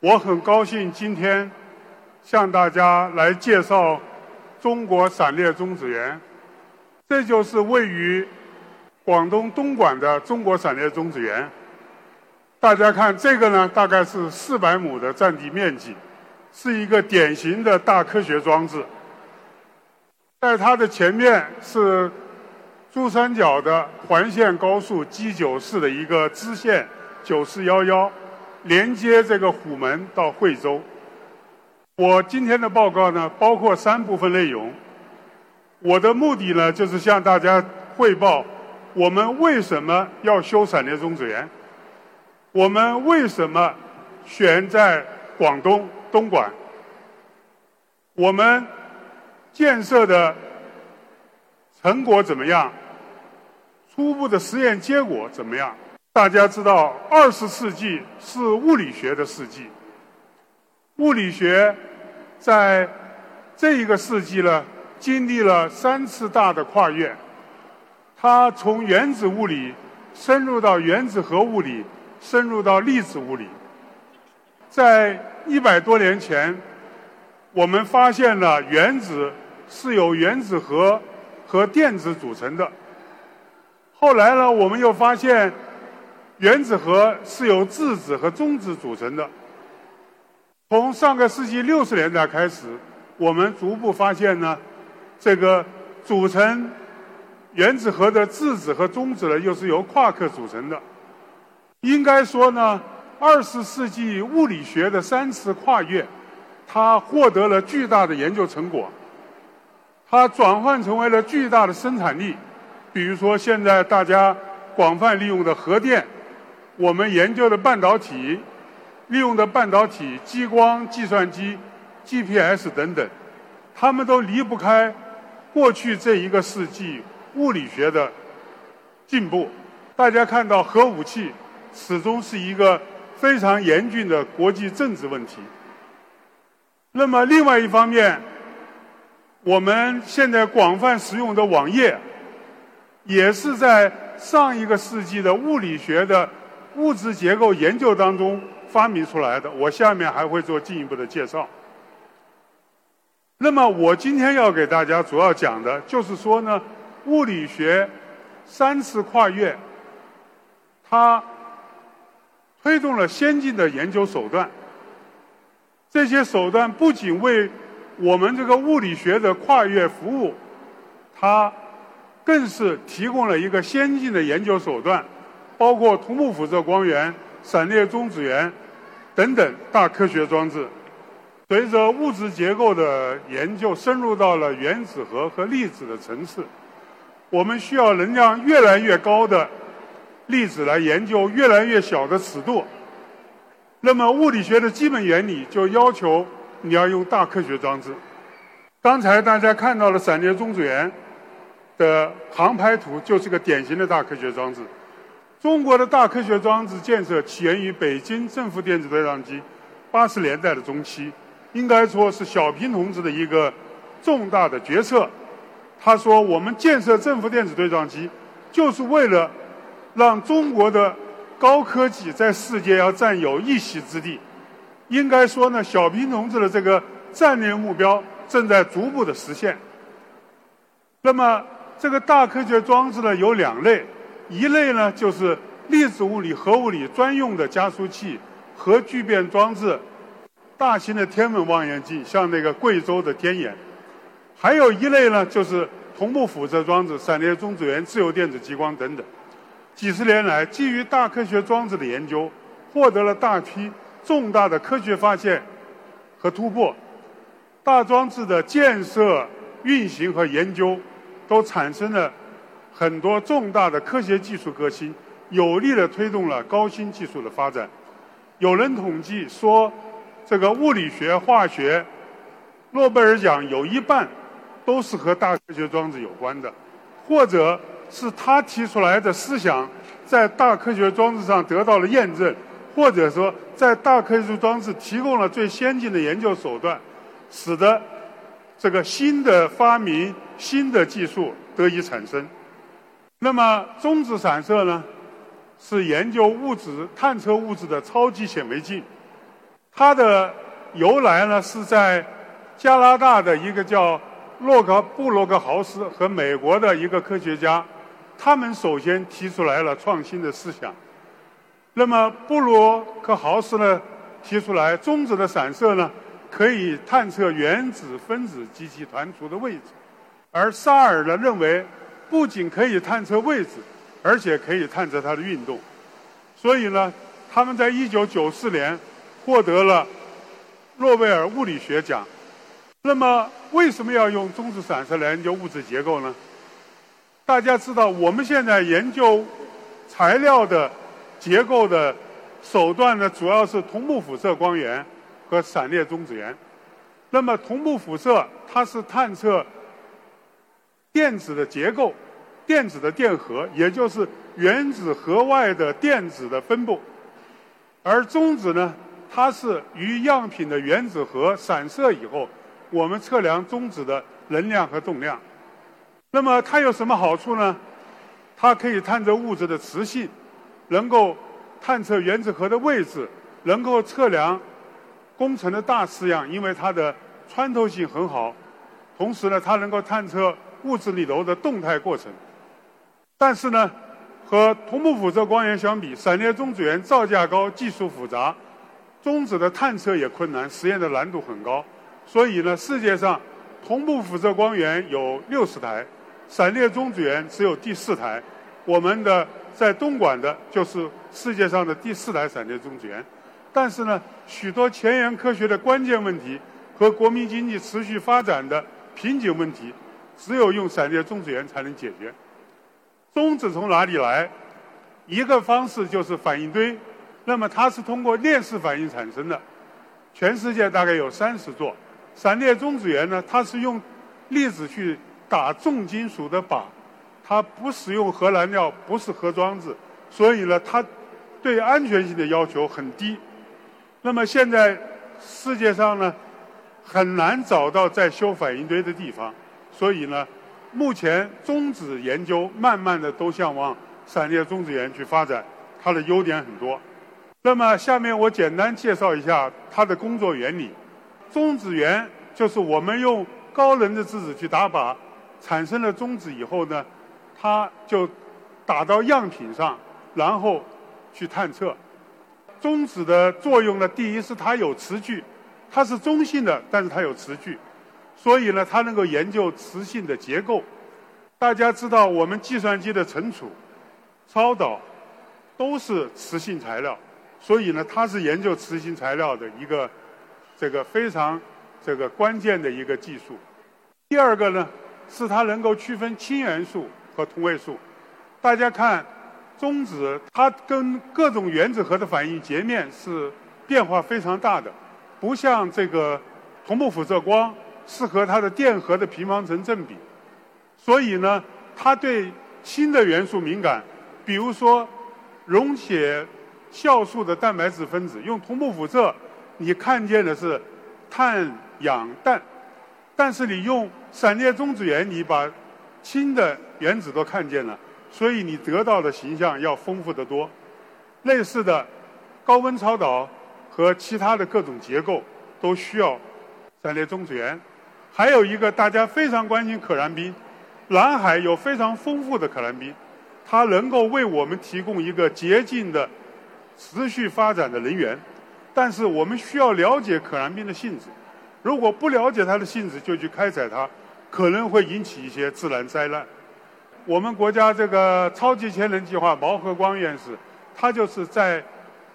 我很高兴今天向大家来介绍中国闪裂中子源，这就是位于广东东莞的中国闪裂中子源。大家看这个呢，大概是四百亩的占地面积，是一个典型的大科学装置。在它的前面是珠三角的环线高速 G 九四的一个支线九四幺幺。连接这个虎门到惠州。我今天的报告呢，包括三部分内容。我的目的呢，就是向大家汇报我们为什么要修闪电中子源，我们为什么选在广东东莞，我们建设的成果怎么样，初步的实验结果怎么样。大家知道，二十世纪是物理学的世纪。物理学在这一个世纪呢，经历了三次大的跨越。它从原子物理深入到原子核物理，深入到粒子物理。在一百多年前，我们发现了原子是由原子核和电子组成的。后来呢，我们又发现。原子核是由质子和中子组成的。从上个世纪六十年代开始，我们逐步发现呢，这个组成原子核的质子和中子呢，又是由夸克组成的。应该说呢，二十世纪物理学的三次跨越，它获得了巨大的研究成果，它转换成为了巨大的生产力。比如说，现在大家广泛利用的核电。我们研究的半导体，利用的半导体、激光、计算机、GPS 等等，他们都离不开过去这一个世纪物理学的进步。大家看到，核武器始终是一个非常严峻的国际政治问题。那么，另外一方面，我们现在广泛使用的网页，也是在上一个世纪的物理学的。物质结构研究当中发明出来的，我下面还会做进一步的介绍。那么，我今天要给大家主要讲的就是说呢，物理学三次跨越，它推动了先进的研究手段。这些手段不仅为我们这个物理学的跨越服务，它更是提供了一个先进的研究手段。包括同步辐射光源、闪裂中子源等等大科学装置，随着物质结构的研究深入到了原子核和粒子的层次，我们需要能量越来越高的粒子来研究越来越小的尺度。那么，物理学的基本原理就要求你要用大科学装置。刚才大家看到了闪裂中子源的航拍图，就是个典型的大科学装置。中国的大科学装置建设起源于北京正负电子对撞机，八十年代的中期，应该说是小平同志的一个重大的决策。他说：“我们建设正负电子对撞机，就是为了让中国的高科技在世界要占有一席之地。”应该说呢，小平同志的这个战略目标正在逐步的实现。那么，这个大科学装置呢，有两类。一类呢，就是粒子物理、核物理专用的加速器、核聚变装置、大型的天文望远镜，像那个贵州的天眼；还有一类呢，就是同步辐射装置、闪电中子源、自由电子激光等等。几十年来，基于大科学装置的研究，获得了大批重大的科学发现和突破。大装置的建设、运行和研究，都产生了。很多重大的科学技术革新，有力的推动了高新技术的发展。有人统计说，这个物理学、化学，诺贝尔奖有一半都是和大科学装置有关的，或者是他提出来的思想在大科学装置上得到了验证，或者说在大科学装置提供了最先进的研究手段，使得这个新的发明、新的技术得以产生。那么中子散射呢，是研究物质、探测物质的超级显微镜。它的由来呢，是在加拿大的一个叫洛克布洛克豪斯和美国的一个科学家，他们首先提出来了创新的思想。那么布洛克豪斯呢，提出来中子的散射呢，可以探测原子、分子及其团簇的位置，而沙尔呢认为，不仅可以探测位置，而且可以探测它的运动。所以呢，他们在一九九四年。获得了诺贝尔物理学奖。那么，为什么要用中子散射来研究物质结构呢？大家知道，我们现在研究材料的结构的手段呢，主要是同步辐射光源和闪裂中子源。那么，同步辐射它是探测电子的结构、电子的电荷，也就是原子核外的电子的分布，而中子呢？它是与样品的原子核散射以后，我们测量中子的能量和动量。那么它有什么好处呢？它可以探测物质的磁性，能够探测原子核的位置，能够测量工程的大式样，因为它的穿透性很好。同时呢，它能够探测物质里头的动态过程。但是呢，和同步辐射光源相比，闪裂中子源造价高，技术复杂。中子的探测也困难，实验的难度很高，所以呢，世界上同步辐射光源有六十台，闪裂中子源只有第四台。我们的在东莞的就是世界上的第四台闪裂中子源。但是呢，许多前沿科学的关键问题和国民经济持续发展的瓶颈问题，只有用闪电中子源才能解决。中子从哪里来？一个方式就是反应堆。那么它是通过链式反应产生的，全世界大概有三十座。闪电中子源呢，它是用粒子去打重金属的靶，它不使用核燃料，不是核装置，所以呢，它对安全性的要求很低。那么现在世界上呢，很难找到在修反应堆的地方，所以呢，目前中子研究慢慢的都向往闪裂中子源去发展，它的优点很多。那么，下面我简单介绍一下它的工作原理。中子源就是我们用高能的质子去打靶，产生了中子以后呢，它就打到样品上，然后去探测。中子的作用呢，第一是它有磁矩，它是中性的，但是它有磁矩，所以呢，它能够研究磁性的结构。大家知道，我们计算机的存储、超导都是磁性材料。所以呢，它是研究磁性材料的一个这个非常这个关键的一个技术。第二个呢，是它能够区分氢元素和同位素。大家看，中子它跟各种原子核的反应截面是变化非常大的，不像这个同步辐射光是和它的电荷的平方成正比。所以呢，它对氢的元素敏感，比如说溶解。酵素的蛋白质分子用同步辐射，你看见的是碳、氧、氮，但是你用闪裂中子源，你把氢的原子都看见了，所以你得到的形象要丰富得多。类似的高温超导和其他的各种结构都需要闪裂中子源。还有一个大家非常关心可燃冰，南海有非常丰富的可燃冰，它能够为我们提供一个洁净的。持续发展的能源，但是我们需要了解可燃冰的性质。如果不了解它的性质就去开采它，可能会引起一些自然灾难。我们国家这个超级氢能计划，毛和光院士，他就是在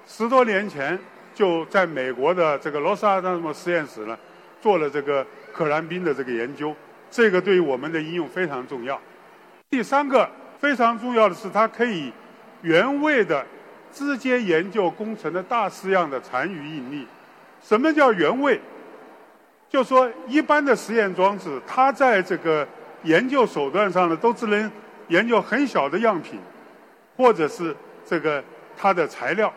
十多年前就在美国的这个罗斯阿拉姆实验室呢，做了这个可燃冰的这个研究。这个对于我们的应用非常重要。第三个非常重要的是，它可以原位的。直接研究工程的大式样的残余应力，什么叫原位？就说一般的实验装置，它在这个研究手段上呢，都只能研究很小的样品，或者是这个它的材料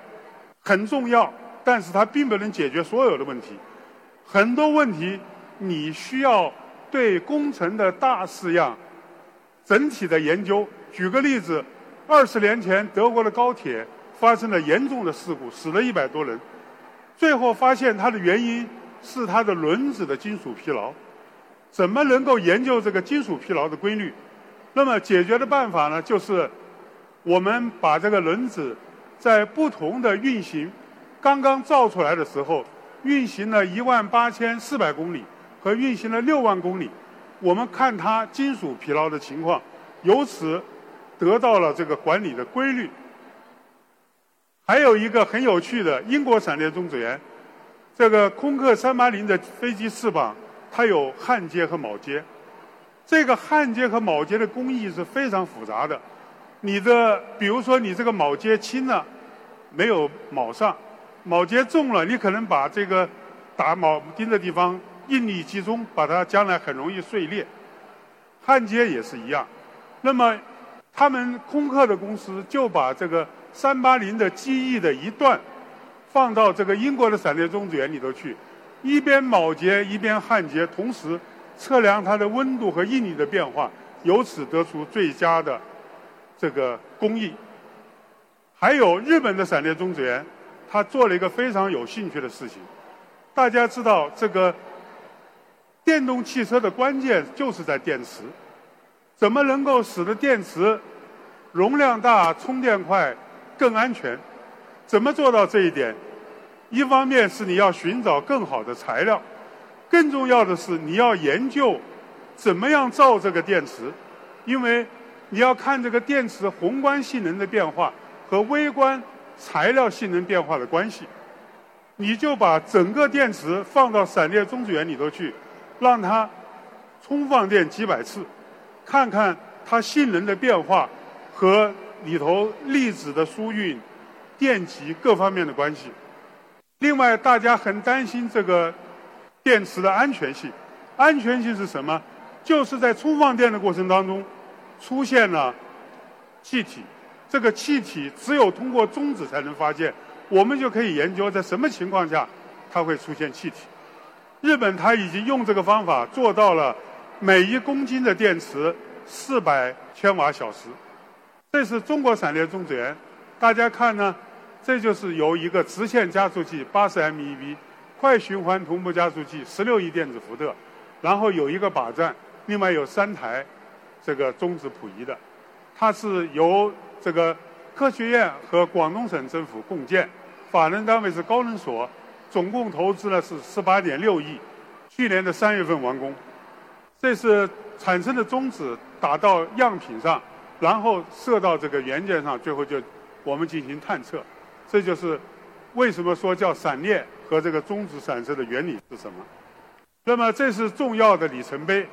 很重要，但是它并不能解决所有的问题。很多问题你需要对工程的大式样整体的研究。举个例子，二十年前德国的高铁发生了严重的事故，死了一百多人，最后发现它的原因。是它的轮子的金属疲劳，怎么能够研究这个金属疲劳的规律？那么解决的办法呢？就是我们把这个轮子在不同的运行刚刚造出来的时候，运行了一万八千四百公里和运行了六万公里，我们看它金属疲劳的情况，由此得到了这个管理的规律。还有一个很有趣的英国闪电中子源。这个空客三八零的飞机翅膀，它有焊接和铆接。这个焊接和铆接的工艺是非常复杂的。你的，比如说你这个铆接轻了，没有铆上；铆接重了，你可能把这个打铆钉的地方应力集中，把它将来很容易碎裂。焊接也是一样。那么，他们空客的公司就把这个三八零的机翼的一段。放到这个英国的闪电中子源里头去，一边铆接一边焊接，同时测量它的温度和应力的变化，由此得出最佳的这个工艺。还有日本的闪电中子源，他做了一个非常有兴趣的事情。大家知道，这个电动汽车的关键就是在电池，怎么能够使得电池容量大、充电快、更安全？怎么做到这一点？一方面是你要寻找更好的材料，更重要的是你要研究怎么样造这个电池，因为你要看这个电池宏观性能的变化和微观材料性能变化的关系。你就把整个电池放到闪电中子源里头去，让它充放电几百次，看看它性能的变化和里头粒子的疏运。电极各方面的关系。另外，大家很担心这个电池的安全性。安全性是什么？就是在充放电的过程当中出现了气体，这个气体只有通过中子才能发现。我们就可以研究在什么情况下它会出现气体。日本它已经用这个方法做到了每一公斤的电池四百千瓦小时。这是中国闪电中子源，大家看呢。这就是由一个直线加速器八十 MeV，快循环同步加速器十六亿电子伏特，然后有一个靶站，另外有三台这个中子谱仪的，它是由这个科学院和广东省政府共建，法人单位是高能所，总共投资了是十八点六亿，去年的三月份完工。这是产生的中子打到样品上，然后射到这个元件上，最后就我们进行探测。这就是为什么说叫闪裂和这个中子散射的原理是什么？那么这是重要的里程碑。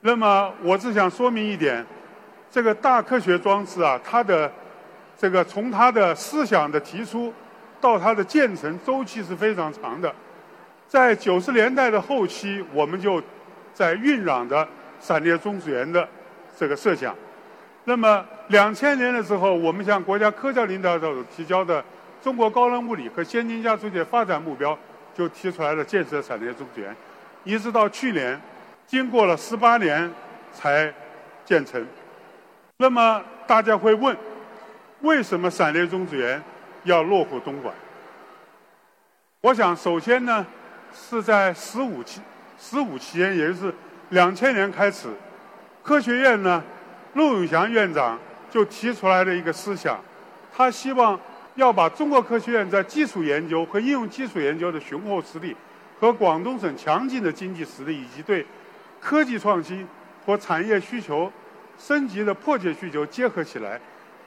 那么我只想说明一点，这个大科学装置啊，它的这个从它的思想的提出到它的建成周期是非常长的。在九十年代的后期，我们就在酝酿着闪电中子源的这个设想。那么，两千年的时候，我们向国家科教领导者提交的《中国高能物理和先进加速器发展目标》就提出来了建设闪电中子源，一直到去年，经过了十八年才建成。那么大家会问，为什么闪电中子源要落户东莞？我想，首先呢，是在十五期十五期间，也就是两千年开始，科学院呢。陆永祥院长就提出来了一个思想，他希望要把中国科学院在基础研究和应用基础研究的雄厚实力，和广东省强劲的经济实力，以及对科技创新和产业需求升级的迫切需求结合起来，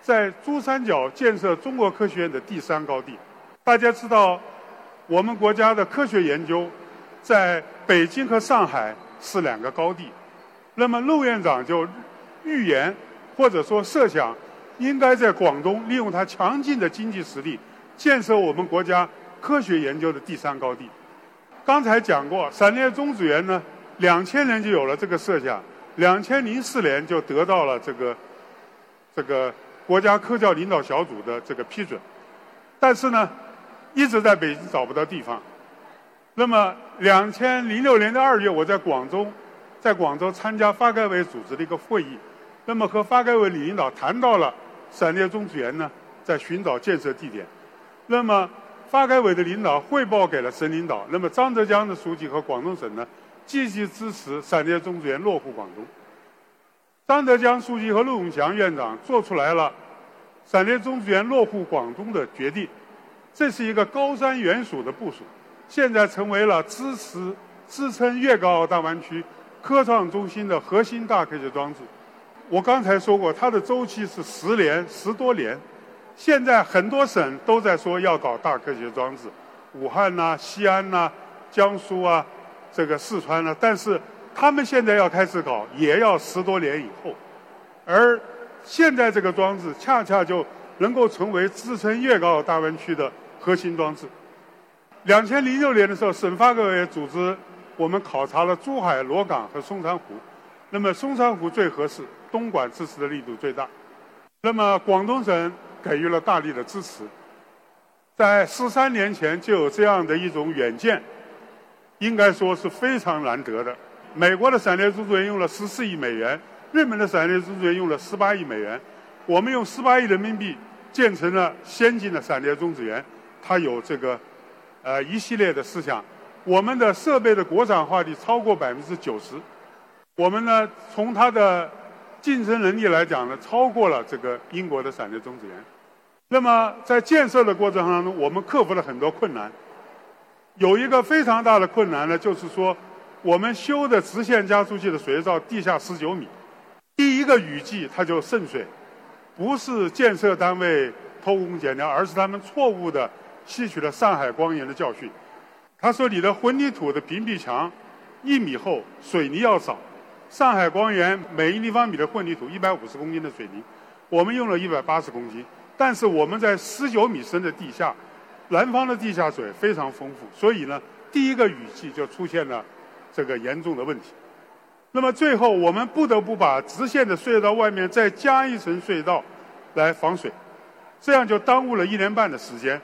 在珠三角建设中国科学院的第三高地。大家知道，我们国家的科学研究在北京和上海是两个高地，那么陆院长就。预言或者说设想，应该在广东利用它强劲的经济实力，建设我们国家科学研究的第三高地。刚才讲过，闪电中子源呢，两千年就有了这个设想，两千零四年就得到了这个这个国家科教领导小组的这个批准，但是呢，一直在北京找不到地方。那么，两千零六年的二月，我在广州，在广州参加发改委组织的一个会议，那么和发改委领导谈到了闪电中子源呢，在寻找建设地点。那么，发改委的领导汇报给了省领导，那么张德江的书记和广东省呢，积极支持闪电中子源落户广东。张德江书记和陆永祥院长做出来了闪电中子源落户广东的决定，这是一个高瞻远瞩的部署。现在成为了支持支撑粤港澳大湾区科创中心的核心大科学装置。我刚才说过，它的周期是十年、十多年。现在很多省都在说要搞大科学装置，武汉呐、西安呐、江苏啊、这个四川呐，但是他们现在要开始搞，也要十多年以后。而现在这个装置恰恰就能够成为支撑粤港澳大湾区的核心装置。两千零六年的时候，省发改委组织我们考察了珠海、萝岗和松山湖。那么松山湖最合适，东莞支持的力度最大。那么广东省给予了大力的支持。在十三年前就有这样的一种远见，应该说是非常难得的。美国的闪电中子源用了十四亿美元，日本的闪电中子源用了十八亿美元，我们用十八亿人民币建成了先进的闪电中子源，它有这个。呃，一系列的思想，我们的设备的国产化率超过百分之九十，我们呢从它的竞争能力来讲呢，超过了这个英国的闪电中子源。那么在建设的过程当中，我们克服了很多困难。有一个非常大的困难呢，就是说我们修的直线加速器的水道地下十九米，第一个雨季它就渗水，不是建设单位偷工减料，而是他们错误的。吸取了上海光源的教训，他说：“你的混凝土的屏蔽墙一米厚，水泥要少。上海光源每一立方米的混凝土一百五十公斤的水泥，我们用了一百八十公斤。但是我们在十九米深的地下，南方的地下水非常丰富，所以呢，第一个雨季就出现了这个严重的问题。那么最后我们不得不把直线的隧道外面再加一层隧道来防水，这样就耽误了一年半的时间。”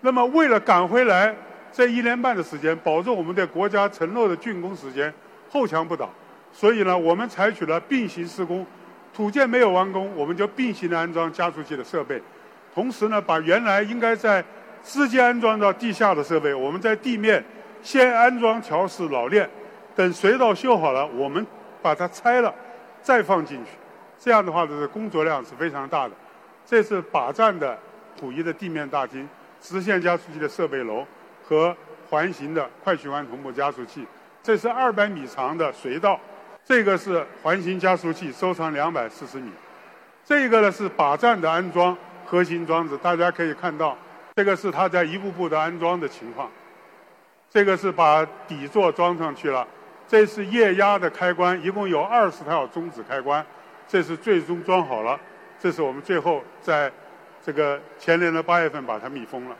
那么，为了赶回来这一年半的时间，保证我们对国家承诺的竣工时间，后墙不倒，所以呢，我们采取了并行施工，土建没有完工，我们就并行的安装加速器的设备，同时呢，把原来应该在直接安装到地下的设备，我们在地面先安装调试老链，等隧道修好了，我们把它拆了，再放进去，这样的话呢，工作量是非常大的。这是靶站的溥仪的地面大厅。直线加速器的设备楼和环形的快循环同步加速器，这是二百米长的隧道，这个是环形加速器，收长两百四十米。这个呢是靶站的安装核心装置，大家可以看到，这个是它在一步步的安装的情况。这个是把底座装上去了，这是液压的开关，一共有二十套中子开关，这是最终装好了，这是我们最后在。这个前年的八月份把它密封了。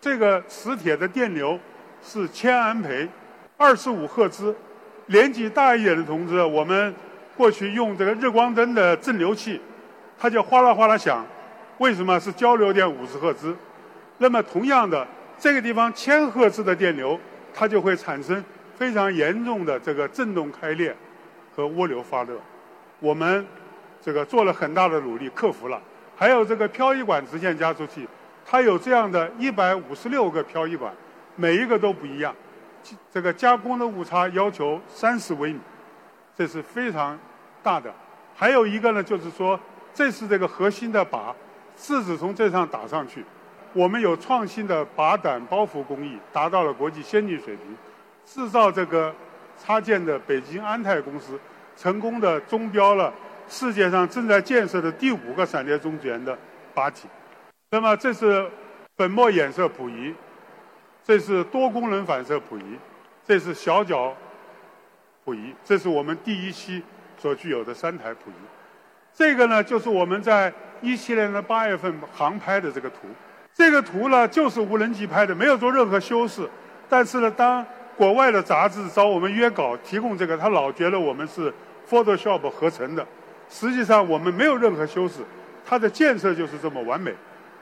这个磁铁的电流是千安培，二十五赫兹。年纪大一点的同志，我们过去用这个日光灯的镇流器，它就哗啦哗啦响。为什么是交流电五十赫兹？那么同样的，这个地方千赫兹的电流，它就会产生非常严重的这个振动开裂和涡流发热。我们这个做了很大的努力，克服了。还有这个漂移管直线加速器，它有这样的一百五十六个漂移管，每一个都不一样。这个加工的误差要求三十微米，这是非常大的。还有一个呢，就是说这是这个核心的靶，质子从这上打上去。我们有创新的靶胆包覆工艺，达到了国际先进水平。制造这个插件的北京安泰公司，成功的中标了。世界上正在建设的第五个闪电中子源的靶体，那么这是粉末衍射谱仪，这是多功能反射谱仪，这是小角谱仪，这是我们第一期所具有的三台谱仪。这个呢，就是我们在一七年的八月份航拍的这个图。这个图呢就是无人机拍的，没有做任何修饰。但是呢，当国外的杂志找我们约稿提供这个，他老觉得我们是 Photoshop 合成的。实际上我们没有任何修饰，它的建设就是这么完美。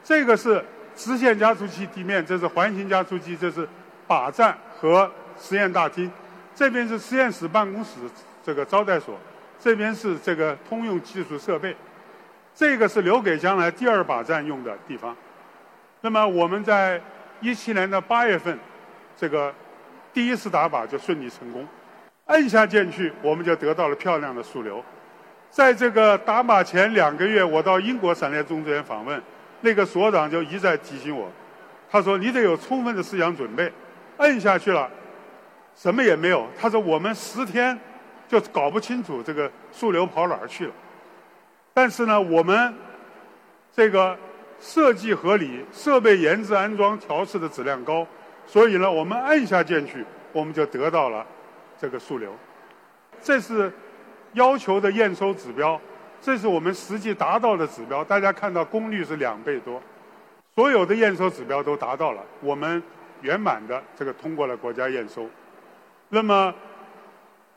这个是直线加速器地面，这是环形加速器，这是靶站和实验大厅。这边是实验室办公室，这个招待所。这边是这个通用技术设备。这个是留给将来第二靶站用的地方。那么我们在一七年的八月份，这个第一次打靶就顺利成功。按下键去，我们就得到了漂亮的数流。在这个打靶前两个月，我到英国闪电种植园访问，那个所长就一再提醒我，他说：“你得有充分的思想准备。”摁下去了，什么也没有。他说：“我们十天就搞不清楚这个数流跑哪儿去了。”但是呢，我们这个设计合理，设备研制、安装、调试的质量高，所以呢，我们按下键去，我们就得到了这个数流。这是要求的验收指标，这是我们实际达到的指标。大家看到功率是两倍多，所有的验收指标都达到了，我们圆满的这个通过了国家验收。那么，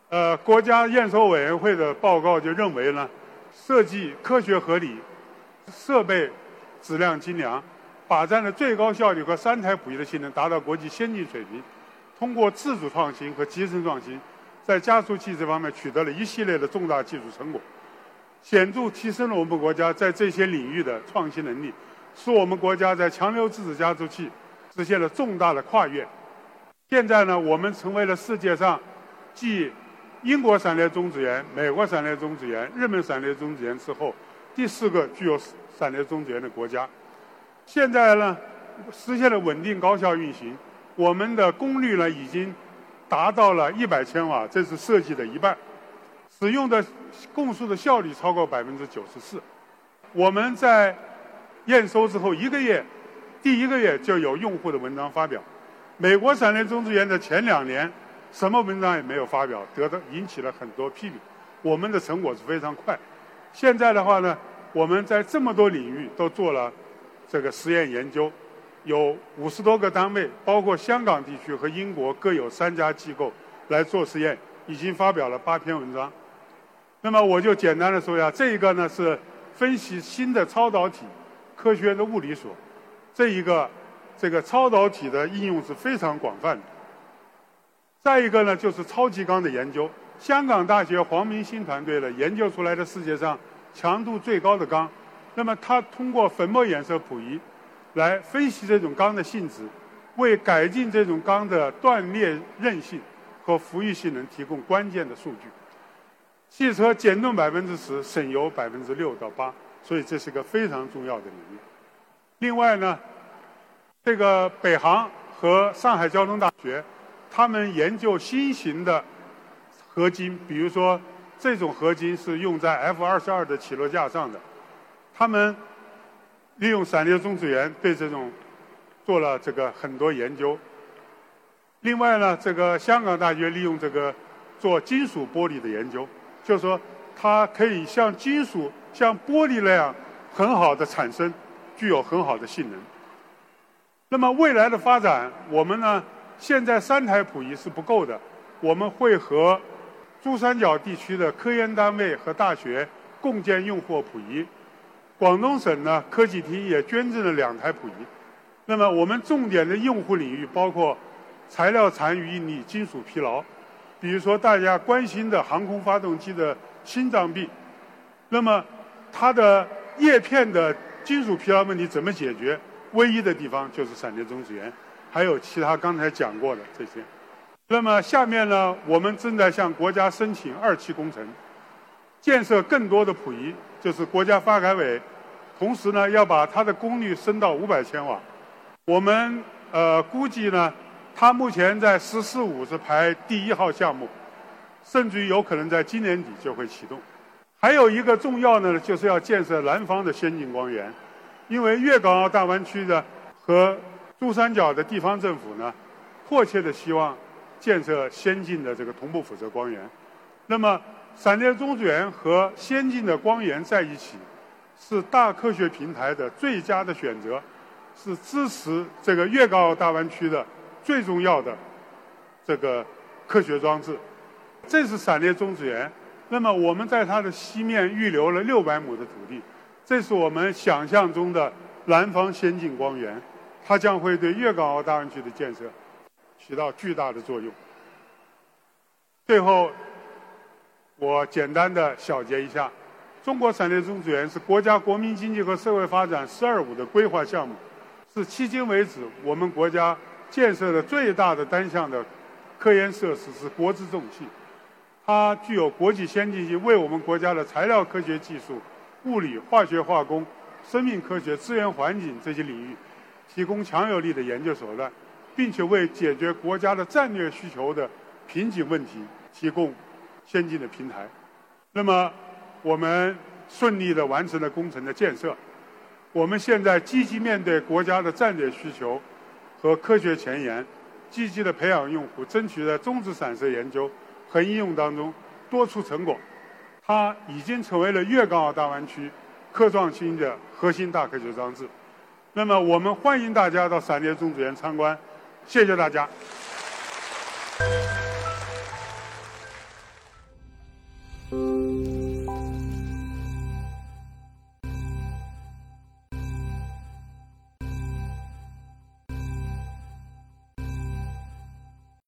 呃，国家验收委员会的报告就认为呢。设计科学合理，设备质量精良，靶站的最高效率和三台谱仪的性能达到国际先进水平。通过自主创新和集成创新，在加速器这方面取得了一系列的重大技术成果，显著提升了我们国家在这些领域的创新能力，使我们国家在强流质子加速器实现了重大的跨越。现在呢，我们成为了世界上继英国闪电种植园、美国闪电种植园、日本闪电种植园之后，第四个具有闪电种植园的国家。现在呢，实现了稳定高效运行，我们的功率呢已经达到了一百千瓦，这是设计的一半，使用的供数的效率超过百分之九十四。我们在验收之后一个月，第一个月就有用户的文章发表。美国闪电种植园的前两年。什么文章也没有发表，得到引起了很多批评。我们的成果是非常快。现在的话呢，我们在这么多领域都做了这个实验研究，有五十多个单位，包括香港地区和英国各有三家机构来做实验，已经发表了八篇文章。那么我就简单的说一下，这一个呢是分析新的超导体科学的物理所，这一个这个超导体的应用是非常广泛的。再一个呢，就是超级钢的研究。香港大学黄明星团队呢研究出来的世界上强度最高的钢。那么，他通过粉末衍射谱仪来分析这种钢的性质，为改进这种钢的断裂韧性和浮育性能提供关键的数据。汽车减重百分之十，省油百分之六到八，所以这是个非常重要的领域。另外呢，这个北航和上海交通大学。他们研究新型的合金，比如说这种合金是用在 F 二十二的起落架上的。他们利用闪电种植园对这种做了这个很多研究。另外呢，这个香港大学利用这个做金属玻璃的研究，就是说它可以像金属、像玻璃那样很好的产生，具有很好的性能。那么未来的发展，我们呢？现在三台谱仪是不够的，我们会和珠三角地区的科研单位和大学共建用户谱仪。广东省呢科技厅也捐赠了两台谱仪。那么我们重点的用户领域包括材料残余应力、金属疲劳，比如说大家关心的航空发动机的心脏病，那么它的叶片的金属疲劳问题怎么解决？唯一的地方就是闪电中子源。还有其他刚才讲过的这些，那么下面呢，我们正在向国家申请二期工程，建设更多的谱仪，就是国家发改委，同时呢要把它的功率升到五百千瓦。我们呃估计呢，它目前在“十四五”是排第一号项目，甚至于有可能在今年底就会启动。还有一个重要的就是要建设南方的先进光源，因为粤港澳大湾区的和珠三角的地方政府呢，迫切的希望建设先进的这个同步辐射光源。那么，闪电种植园和先进的光源在一起，是大科学平台的最佳的选择。是支持这个粤港澳大湾区的最重要的这个科学装置。这是闪电种植园。那么我们在它的西面预留了六百亩的土地，这是我们想象中的南方先进光源，它将会对粤港澳大湾区的建设起到巨大的作用。最后，我简单的小结一下：中国闪电种植园是国家国民经济和社会发展“十二五”的规划项目，是迄今为止我们国家建设的最大的单项的科研设施，是国之重器。它具有国际先进性，为我们国家的材料科学技术、物理、化学、化工、生命科学、资源环境这些领域提供强有力的研究手段，并且为解决国家的战略需求的。瓶颈问题提供先进的平台。那么，我们顺利的完成了工程的建设。我们现在积极面对国家的战略需求和科学前沿，积极的培养用户，争取在中子散射研究和应用当中多出成果。它已经成为了粤港澳大湾区科创新的核心大科学装置。那么，我们欢迎大家到闪电种植园参观。谢谢大家。